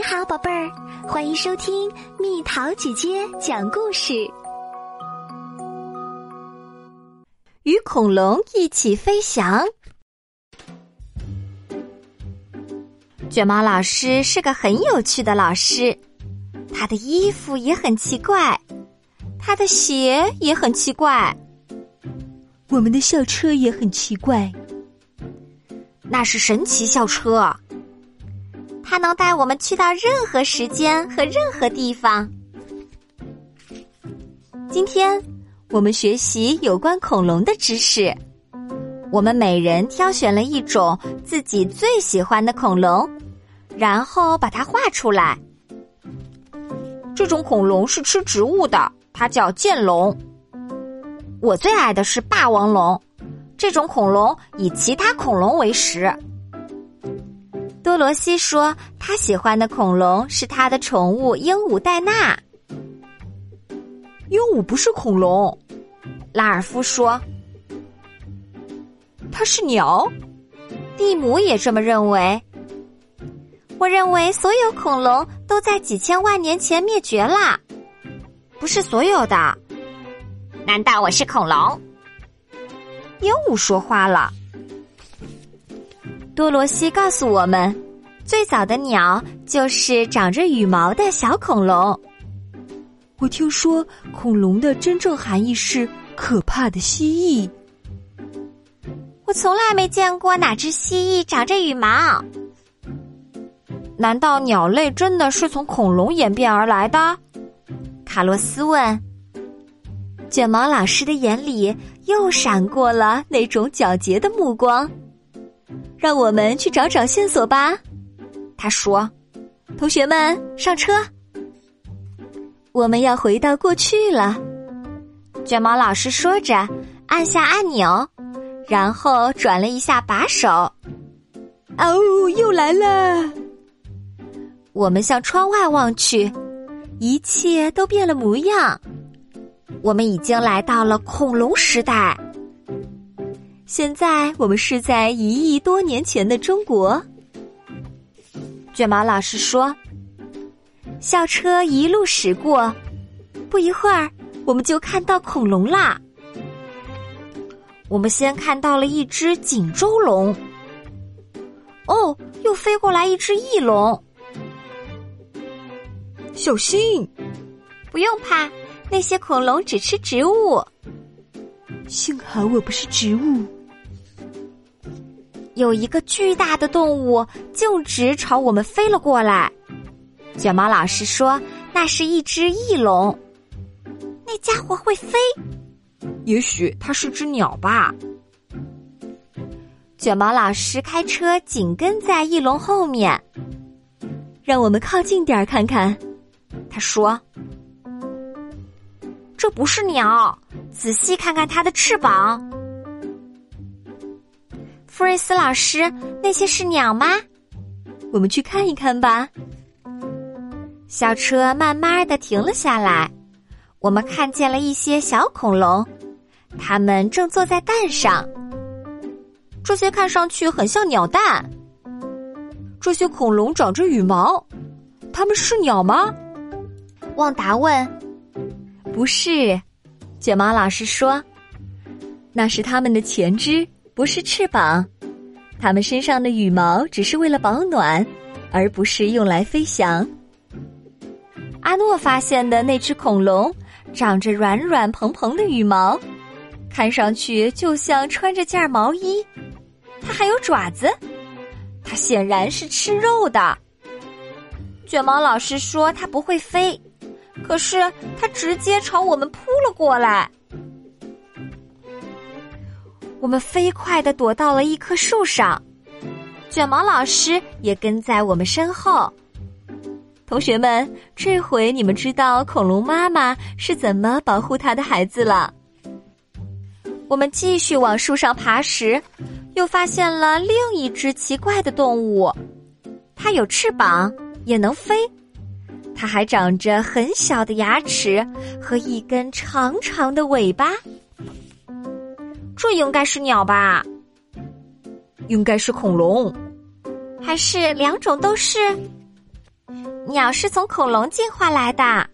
你好，宝贝儿，欢迎收听蜜桃姐姐讲故事。与恐龙一起飞翔。卷毛老师是个很有趣的老师，他的衣服也很奇怪，他的鞋也很奇怪，我们的校车也很奇怪，那是神奇校车。它能带我们去到任何时间和任何地方。今天我们学习有关恐龙的知识。我们每人挑选了一种自己最喜欢的恐龙，然后把它画出来。这种恐龙是吃植物的，它叫剑龙。我最爱的是霸王龙，这种恐龙以其他恐龙为食。多罗西说：“他喜欢的恐龙是他的宠物鹦鹉戴娜。”鹦鹉不是恐龙，拉尔夫说：“它是鸟。”蒂姆也这么认为。我认为所有恐龙都在几千万年前灭绝了，不是所有的。难道我是恐龙？鹦鹉说话了。多罗西告诉我们，最早的鸟就是长着羽毛的小恐龙。我听说恐龙的真正含义是可怕的蜥蜴。我从来没见过哪只蜥蜴长着羽毛。难道鸟类真的是从恐龙演变而来的？卡洛斯问。卷毛老师的眼里又闪过了那种皎洁的目光。让我们去找找线索吧，他说：“同学们，上车，我们要回到过去了。”卷毛老师说着，按下按钮，然后转了一下把手。哦，又来了！我们向窗外望去，一切都变了模样。我们已经来到了恐龙时代。现在我们是在一亿多年前的中国。卷毛老师说：“校车一路驶过，不一会儿，我们就看到恐龙啦。我们先看到了一只锦州龙，哦，又飞过来一只翼龙。小心，不用怕，那些恐龙只吃植物。幸好我不是植物。”有一个巨大的动物径直朝我们飞了过来，卷毛老师说那是一只翼龙。那家伙会飞，也许它是只鸟吧。卷毛老师开车紧跟在翼龙后面，让我们靠近点儿看看。他说：“这不是鸟，仔细看看它的翅膀。”弗瑞斯老师，那些是鸟吗？我们去看一看吧。校车慢慢的停了下来，我们看见了一些小恐龙，它们正坐在蛋上。这些看上去很像鸟蛋。这些恐龙长着羽毛，它们是鸟吗？旺达问。不是，卷毛老师说，那是它们的前肢。不是翅膀，它们身上的羽毛只是为了保暖，而不是用来飞翔。阿诺发现的那只恐龙长着软软蓬蓬的羽毛，看上去就像穿着件毛衣。它还有爪子，它显然是吃肉的。卷毛老师说它不会飞，可是它直接朝我们扑了过来。我们飞快的躲到了一棵树上，卷毛老师也跟在我们身后。同学们，这回你们知道恐龙妈妈是怎么保护它的孩子了。我们继续往树上爬时，又发现了另一只奇怪的动物，它有翅膀，也能飞，它还长着很小的牙齿和一根长长的尾巴。这应该是鸟吧？应该是恐龙，还是两种都是？鸟是从恐龙进化来的。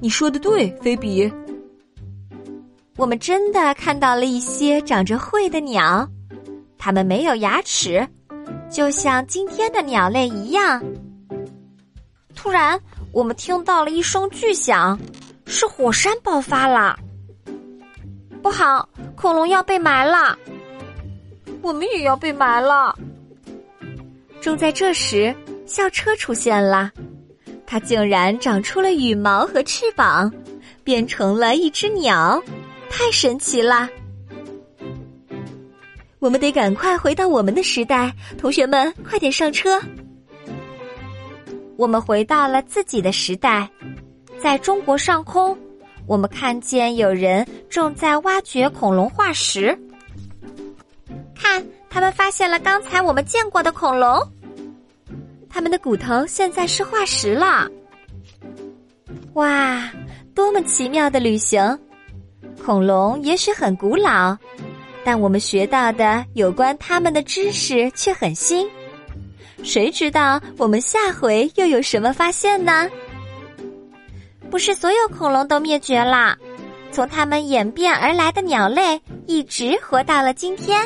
你说的对，菲比。我们真的看到了一些长着喙的鸟，它们没有牙齿，就像今天的鸟类一样。突然，我们听到了一声巨响，是火山爆发了。不好，恐龙要被埋了，我们也要被埋了。正在这时，校车出现了，它竟然长出了羽毛和翅膀，变成了一只鸟。太神奇了！我们得赶快回到我们的时代，同学们，快点上车。我们回到了自己的时代，在中国上空，我们看见有人正在挖掘恐龙化石。看，他们发现了刚才我们见过的恐龙，他们的骨头现在是化石了。哇，多么奇妙的旅行！恐龙也许很古老，但我们学到的有关它们的知识却很新。谁知道我们下回又有什么发现呢？不是所有恐龙都灭绝了，从它们演变而来的鸟类一直活到了今天。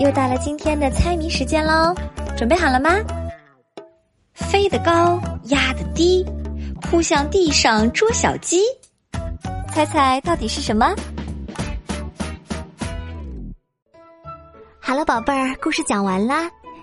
又到了今天的猜谜时间喽，准备好了吗？飞得高，压得低。扑向地上捉小鸡，猜猜到底是什么？好了，宝贝儿，故事讲完啦。